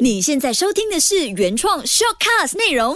你现在收听的是原创 shortcast 内容。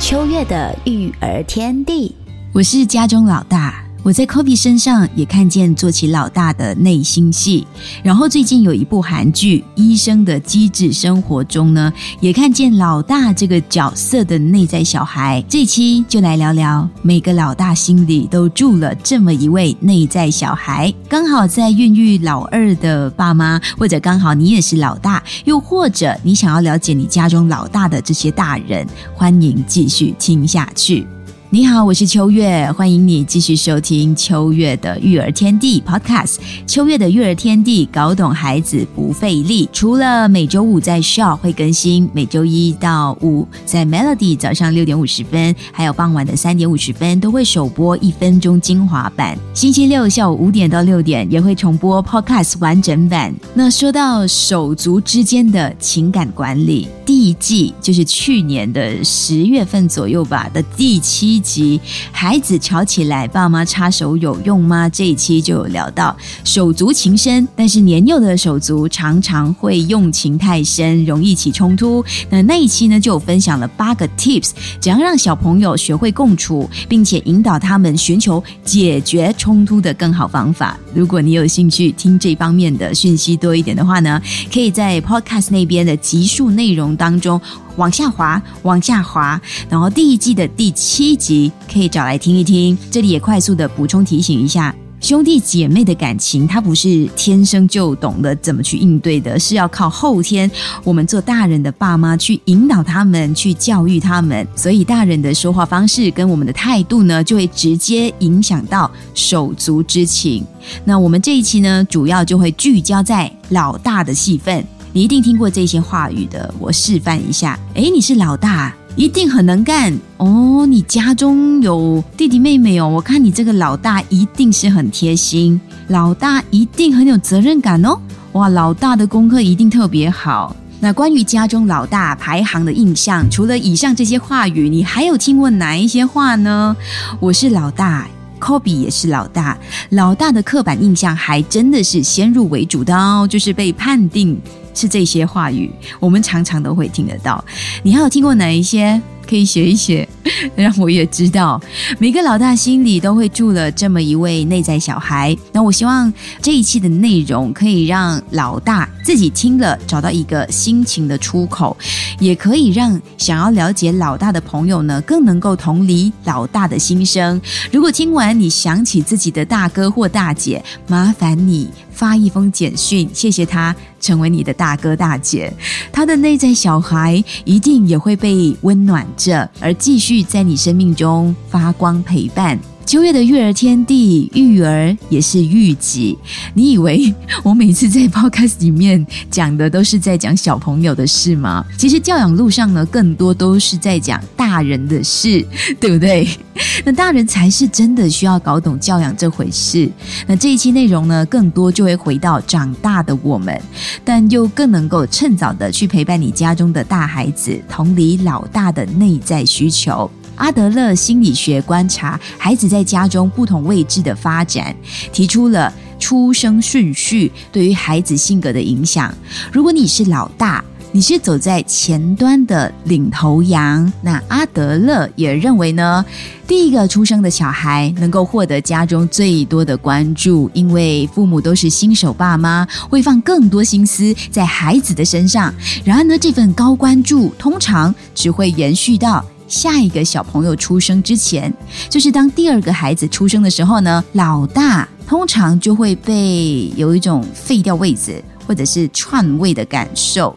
秋月的育儿天地，我是家中老大。我在 Kobe 身上也看见做起老大的内心戏，然后最近有一部韩剧《医生的机智生活》中呢，也看见老大这个角色的内在小孩。这期就来聊聊，每个老大心里都住了这么一位内在小孩。刚好在孕育老二的爸妈，或者刚好你也是老大，又或者你想要了解你家中老大的这些大人，欢迎继续听下去。你好，我是秋月，欢迎你继续收听秋月的育儿天地 Podcast。秋月的育儿天地，搞懂孩子不费力。除了每周五在 Show 会更新，每周一到五在 Melody 早上六点五十分，还有傍晚的三点五十分都会首播一分钟精华版。星期六下午五点到六点也会重播 Podcast 完整版。那说到手足之间的情感管理，第一季就是去年的十月份左右吧的第七。集孩子吵起来，爸妈插手有用吗？这一期就有聊到手足情深，但是年幼的手足常常会用情太深，容易起冲突。那那一期呢，就有分享了八个 tips，怎样让小朋友学会共处，并且引导他们寻求解决冲突的更好方法。如果你有兴趣听这方面的讯息多一点的话呢，可以在 podcast 那边的集数内容当中。往下滑，往下滑，然后第一季的第七集可以找来听一听。这里也快速的补充提醒一下，兄弟姐妹的感情，它不是天生就懂得怎么去应对的，是要靠后天我们做大人的爸妈去引导他们，去教育他们。所以大人的说话方式跟我们的态度呢，就会直接影响到手足之情。那我们这一期呢，主要就会聚焦在老大的戏份。你一定听过这些话语的，我示范一下。哎，你是老大，一定很能干哦。你家中有弟弟妹妹哦，我看你这个老大一定是很贴心，老大一定很有责任感哦。哇，老大的功课一定特别好。那关于家中老大排行的印象，除了以上这些话语，你还有听过哪一些话呢？我是老大，Kobe 也是老大，老大的刻板印象还真的是先入为主的哦，就是被判定。是这些话语，我们常常都会听得到。你还有听过哪一些？可以写一写，让我也知道。每个老大心里都会住了这么一位内在小孩。那我希望这一期的内容可以让老大自己听了找到一个心情的出口，也可以让想要了解老大的朋友呢更能够同理老大的心声。如果听完你想起自己的大哥或大姐，麻烦你发一封简讯，谢谢他成为你的大哥大姐。他的内在小孩一定也会被温暖。着，而继续在你生命中发光陪伴。秋月的育儿天地，育儿也是育己。你以为我每次在 podcast 里面讲的都是在讲小朋友的事吗？其实教养路上呢，更多都是在讲大人的事，对不对？那大人才是真的需要搞懂教养这回事。那这一期内容呢，更多就会回到长大的我们，但又更能够趁早的去陪伴你家中的大孩子，同理老大的内在需求。阿德勒心理学观察孩子在家中不同位置的发展，提出了出生顺序对于孩子性格的影响。如果你是老大，你是走在前端的领头羊，那阿德勒也认为呢，第一个出生的小孩能够获得家中最多的关注，因为父母都是新手爸妈，会放更多心思在孩子的身上。然而呢，这份高关注通常只会延续到。下一个小朋友出生之前，就是当第二个孩子出生的时候呢，老大通常就会被有一种废掉位子或者是篡位的感受。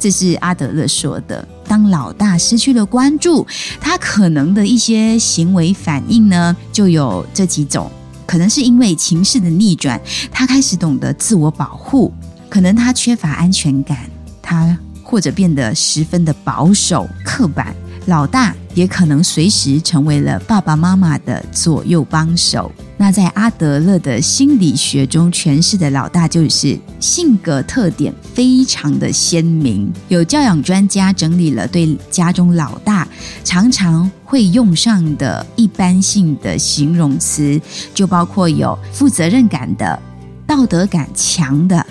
这是阿德勒说的。当老大失去了关注，他可能的一些行为反应呢，就有这几种：可能是因为情势的逆转，他开始懂得自我保护；可能他缺乏安全感，他或者变得十分的保守、刻板。老大也可能随时成为了爸爸妈妈的左右帮手。那在阿德勒的心理学中诠释的老大，就是性格特点非常的鲜明。有教养专家整理了对家中老大常常会用上的一般性的形容词，就包括有负责任感的、道德感强的。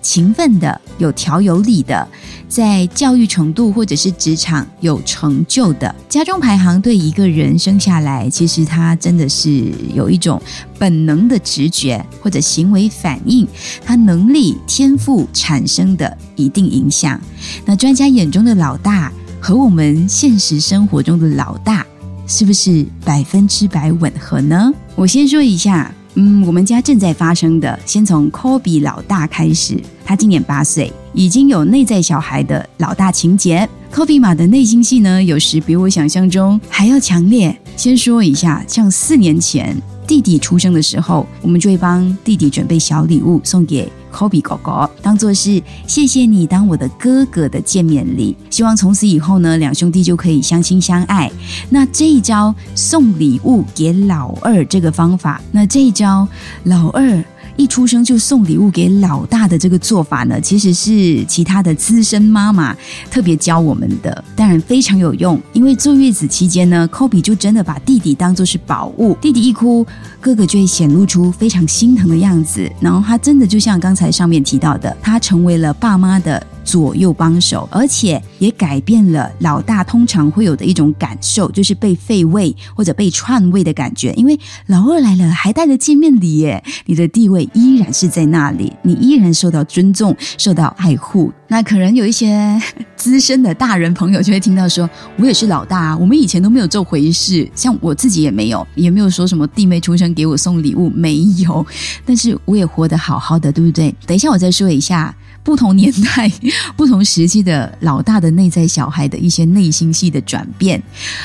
勤奋的、有条有理的，在教育程度或者是职场有成就的，家中排行对一个人生下来，其实他真的是有一种本能的直觉或者行为反应，他能力天赋产生的一定影响。那专家眼中的老大和我们现实生活中的老大，是不是百分之百吻合呢？我先说一下。嗯，我们家正在发生的，先从 Kobe 老大开始。他今年八岁，已经有内在小孩的老大情节。Kobe 马的内心戏呢，有时比我想象中还要强烈。先说一下，像四年前弟弟出生的时候，我们就会帮弟弟准备小礼物送给。Kobe 哥哥，当做是谢谢你当我的哥哥的见面礼，希望从此以后呢，两兄弟就可以相亲相爱。那这一招送礼物给老二这个方法，那这一招老二。一出生就送礼物给老大的这个做法呢，其实是其他的资深妈妈特别教我们的，当然非常有用。因为坐月子期间呢，Kobe 就真的把弟弟当做是宝物，弟弟一哭，哥哥就会显露出非常心疼的样子，然后他真的就像刚才上面提到的，他成为了爸妈的。左右帮手，而且也改变了老大通常会有的一种感受，就是被废位或者被篡位的感觉。因为老二来了，还带了见面礼耶，你的地位依然是在那里，你依然受到尊重、受到爱护。那可能有一些资深的大人朋友就会听到说：“我也是老大，我们以前都没有这回事，像我自己也没有，也没有说什么弟妹出生给我送礼物，没有。但是我也活得好好的，对不对？等一下我再说一下。”不同年代、不同时期的老大的内在小孩的一些内心戏的转变。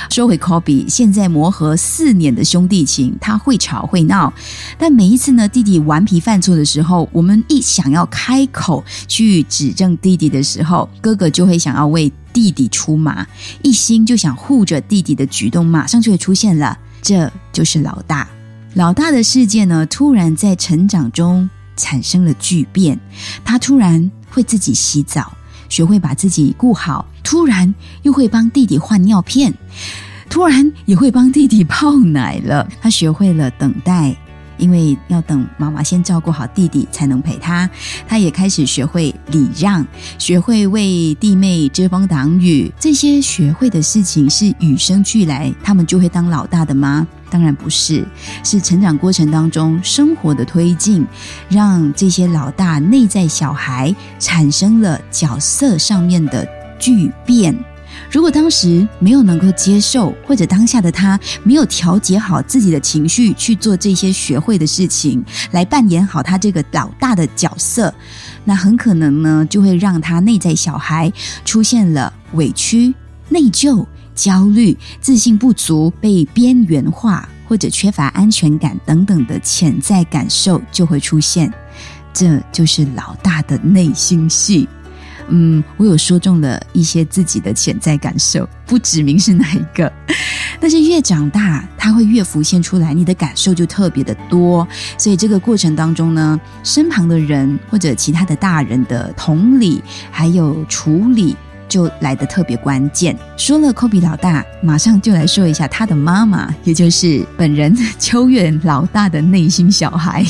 说回 Kobe，现在磨合四年的兄弟情，他会吵会闹，但每一次呢，弟弟顽皮犯错的时候，我们一想要开口去指正弟弟的时候，哥哥就会想要为弟弟出马，一心就想护着弟弟的举动，马上就会出现了。这就是老大，老大的世界呢，突然在成长中。产生了巨变，他突然会自己洗澡，学会把自己顾好；突然又会帮弟弟换尿片，突然也会帮弟弟泡奶了。他学会了等待。因为要等妈妈先照顾好弟弟，才能陪他。他也开始学会礼让，学会为弟妹遮风挡雨。这些学会的事情是与生俱来，他们就会当老大的吗？当然不是，是成长过程当中生活的推进，让这些老大内在小孩产生了角色上面的巨变。如果当时没有能够接受，或者当下的他没有调节好自己的情绪，去做这些学会的事情，来扮演好他这个老大的角色，那很可能呢，就会让他内在小孩出现了委屈、内疚、焦虑、自信不足、被边缘化或者缺乏安全感等等的潜在感受就会出现。这就是老大的内心戏。嗯，我有说中了一些自己的潜在感受，不指明是哪一个。但是越长大，它会越浮现出来，你的感受就特别的多。所以这个过程当中呢，身旁的人或者其他的大人的同理还有处理，就来的特别关键。说了科比老大，马上就来说一下他的妈妈，也就是本人秋月老大的内心小孩。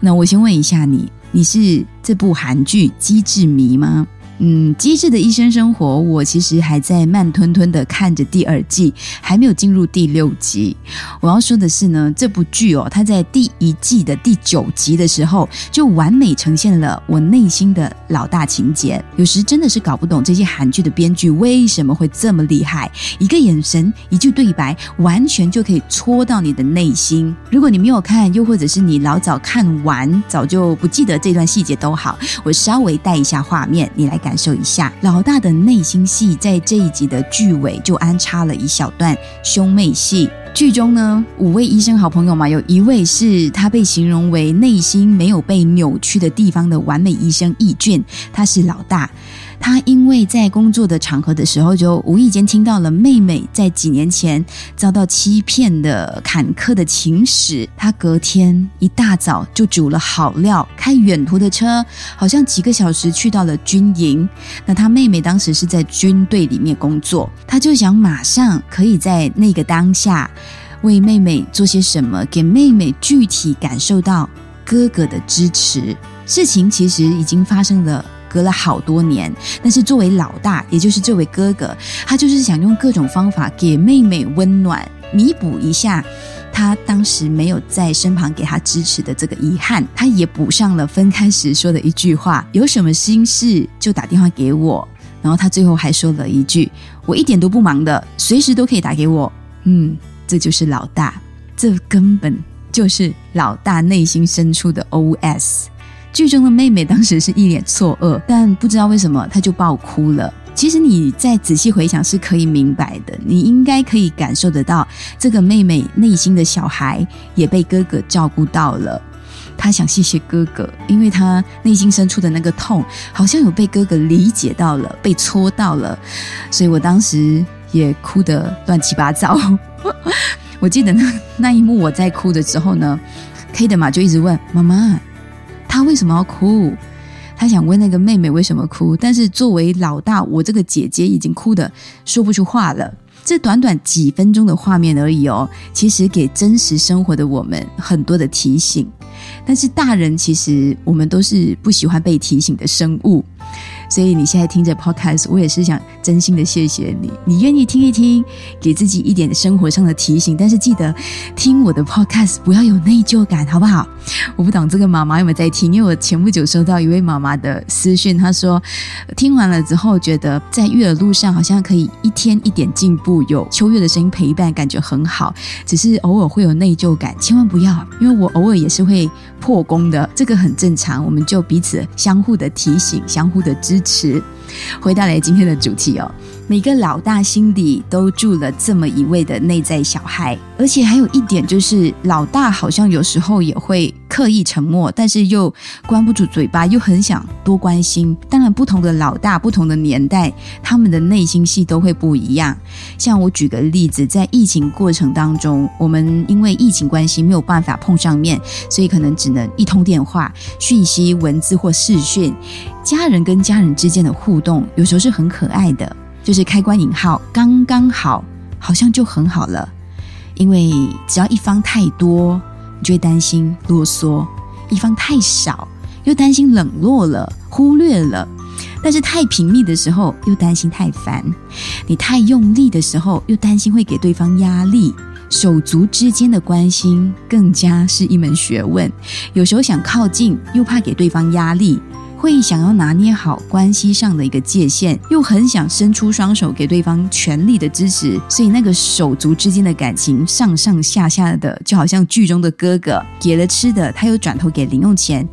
那我先问一下你，你是这部韩剧机智迷吗？嗯，机智的医生生活，我其实还在慢吞吞的看着第二季，还没有进入第六集。我要说的是呢，这部剧哦，它在第一季的第九集的时候，就完美呈现了我内心的老大情节。有时真的是搞不懂这些韩剧的编剧为什么会这么厉害，一个眼神、一句对白，完全就可以戳到你的内心。如果你没有看，又或者是你老早看完，早就不记得这段细节都好，我稍微带一下画面，你来。感受一下老大的内心戏，在这一集的剧尾就安插了一小段兄妹戏。剧中呢，五位医生好朋友嘛，有一位是他被形容为内心没有被扭曲的地方的完美医生易俊，他是老大。他因为在工作的场合的时候，就无意间听到了妹妹在几年前遭到欺骗的坎坷的情史。他隔天一大早就煮了好料，开远途的车，好像几个小时去到了军营。那他妹妹当时是在军队里面工作，他就想马上可以在那个当下为妹妹做些什么，给妹妹具体感受到哥哥的支持。事情其实已经发生了。隔了好多年，但是作为老大，也就是这位哥哥，他就是想用各种方法给妹妹温暖，弥补一下他当时没有在身旁给他支持的这个遗憾。他也补上了分开时说的一句话：“有什么心事就打电话给我。”然后他最后还说了一句：“我一点都不忙的，随时都可以打给我。”嗯，这就是老大，这根本就是老大内心深处的 OS。剧中的妹妹当时是一脸错愕，但不知道为什么她就爆哭了。其实你再仔细回想是可以明白的，你应该可以感受得到，这个妹妹内心的小孩也被哥哥照顾到了。她想谢谢哥哥，因为她内心深处的那个痛，好像有被哥哥理解到了，被戳到了。所以我当时也哭得乱七八糟。我记得那那一幕我在哭的时候呢，K 的嘛就一直问妈妈。他为什么要哭？他想问那个妹妹为什么哭，但是作为老大，我这个姐姐已经哭的说不出话了。这短短几分钟的画面而已哦，其实给真实生活的我们很多的提醒。但是大人其实我们都是不喜欢被提醒的生物。所以你现在听着 podcast，我也是想真心的谢谢你，你愿意听一听，给自己一点生活上的提醒。但是记得听我的 podcast，不要有内疚感，好不好？我不懂这个妈妈有没有在听，因为我前不久收到一位妈妈的私讯，她说听完了之后觉得在育儿路上好像可以一天一点进步，有秋月的声音陪伴，感觉很好。只是偶尔会有内疚感，千万不要，因为我偶尔也是会破功的，这个很正常。我们就彼此相互的提醒，相互的支支持。回到来今天的主题哦。每个老大心里都住了这么一位的内在小孩，而且还有一点就是，老大好像有时候也会刻意沉默，但是又关不住嘴巴，又很想多关心。当然，不同的老大，不同的年代，他们的内心戏都会不一样。像我举个例子，在疫情过程当中，我们因为疫情关系没有办法碰上面，所以可能只能一通电话、讯息、文字或视讯。家人跟家人之间的互动，有时候是很可爱的。就是开关引号刚刚好，好像就很好了。因为只要一方太多，你就会担心啰嗦；一方太少，又担心冷落了、忽略了。但是太频密的时候，又担心太烦；你太用力的时候，又担心会给对方压力。手足之间的关心更加是一门学问。有时候想靠近，又怕给对方压力。会想要拿捏好关系上的一个界限，又很想伸出双手给对方全力的支持，所以那个手足之间的感情上上下下的，就好像剧中的哥哥给了吃的，他又转头给零用钱，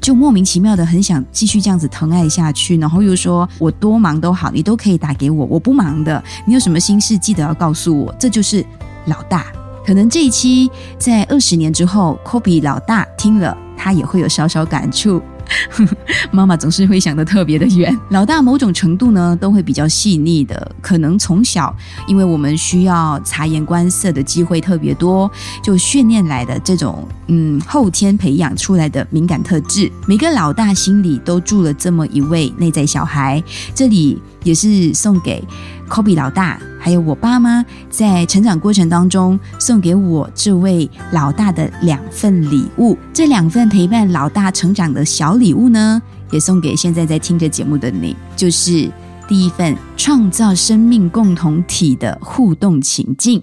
就莫名其妙的很想继续这样子疼爱下去，然后又说我多忙都好，你都可以打给我，我不忙的，你有什么心事记得要告诉我，这就是老大。可能这一期在二十年之后科比老大听了，他也会有稍稍感触。妈妈总是会想得特别的远，老大某种程度呢都会比较细腻的，可能从小因为我们需要察言观色的机会特别多，就训练来的这种嗯后天培养出来的敏感特质。每个老大心里都住了这么一位内在小孩，这里也是送给。Kobe 老大，还有我爸妈，在成长过程当中送给我这位老大的两份礼物。这两份陪伴老大成长的小礼物呢，也送给现在在听着节目的你。就是第一份创造生命共同体的互动情境，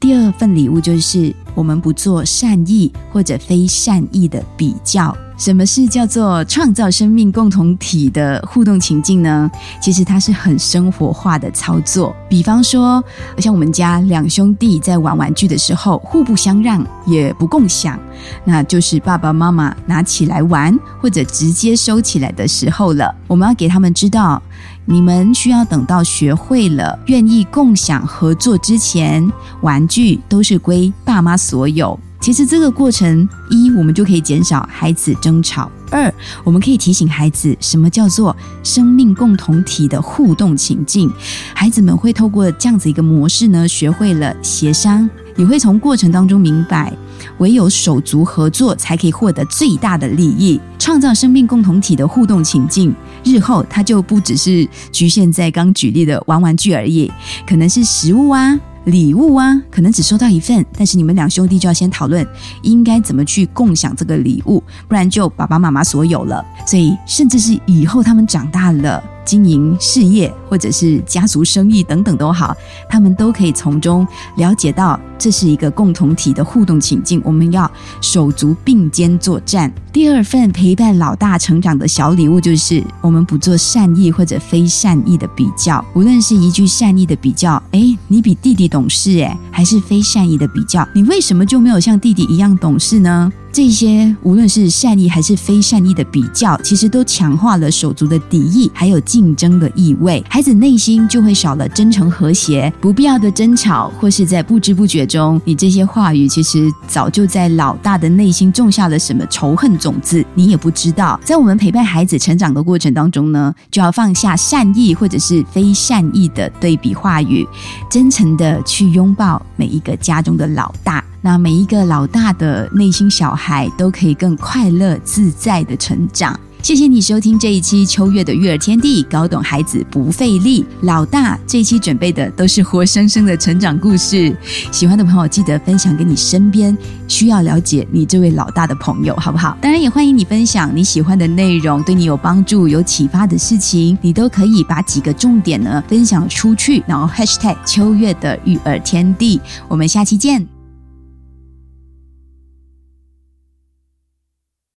第二份礼物就是我们不做善意或者非善意的比较。什么是叫做创造生命共同体的互动情境呢？其实它是很生活化的操作。比方说，像我们家两兄弟在玩玩具的时候，互不相让，也不共享，那就是爸爸妈妈拿起来玩或者直接收起来的时候了。我们要给他们知道，你们需要等到学会了愿意共享合作之前，玩具都是归爸妈所有。其实这个过程一，我们就可以减少孩子争吵；二，我们可以提醒孩子什么叫做生命共同体的互动情境。孩子们会透过这样子一个模式呢，学会了协商，你会从过程当中明白。唯有手足合作，才可以获得最大的利益，创造生命共同体的互动情境。日后，它就不只是局限在刚举例的玩玩具而已，可能是食物啊、礼物啊，可能只收到一份，但是你们两兄弟就要先讨论应该怎么去共享这个礼物，不然就爸爸妈妈所有了。所以，甚至是以后他们长大了。经营事业或者是家族生意等等都好，他们都可以从中了解到这是一个共同体的互动情境。我们要手足并肩作战。第二份陪伴老大成长的小礼物，就是我们不做善意或者非善意的比较。无论是一句善意的比较，哎，你比弟弟懂事，哎，还是非善意的比较，你为什么就没有像弟弟一样懂事呢？这些无论是善意还是非善意的比较，其实都强化了手足的敌意，还有竞争的意味。孩子内心就会少了真诚和谐，不必要的争吵，或是在不知不觉中，你这些话语其实早就在老大的内心种下了什么仇恨种子，你也不知道。在我们陪伴孩子成长的过程当中呢，就要放下善意或者是非善意的对比话语，真诚的去拥抱每一个家中的老大。那每一个老大的内心小孩都可以更快乐自在的成长。谢谢你收听这一期秋月的育儿天地，搞懂孩子不费力。老大这一期准备的都是活生生的成长故事，喜欢的朋友记得分享给你身边需要了解你这位老大的朋友，好不好？当然也欢迎你分享你喜欢的内容，对你有帮助、有启发的事情，你都可以把几个重点呢分享出去，然后 #hashtag 秋月的育儿天地。我们下期见。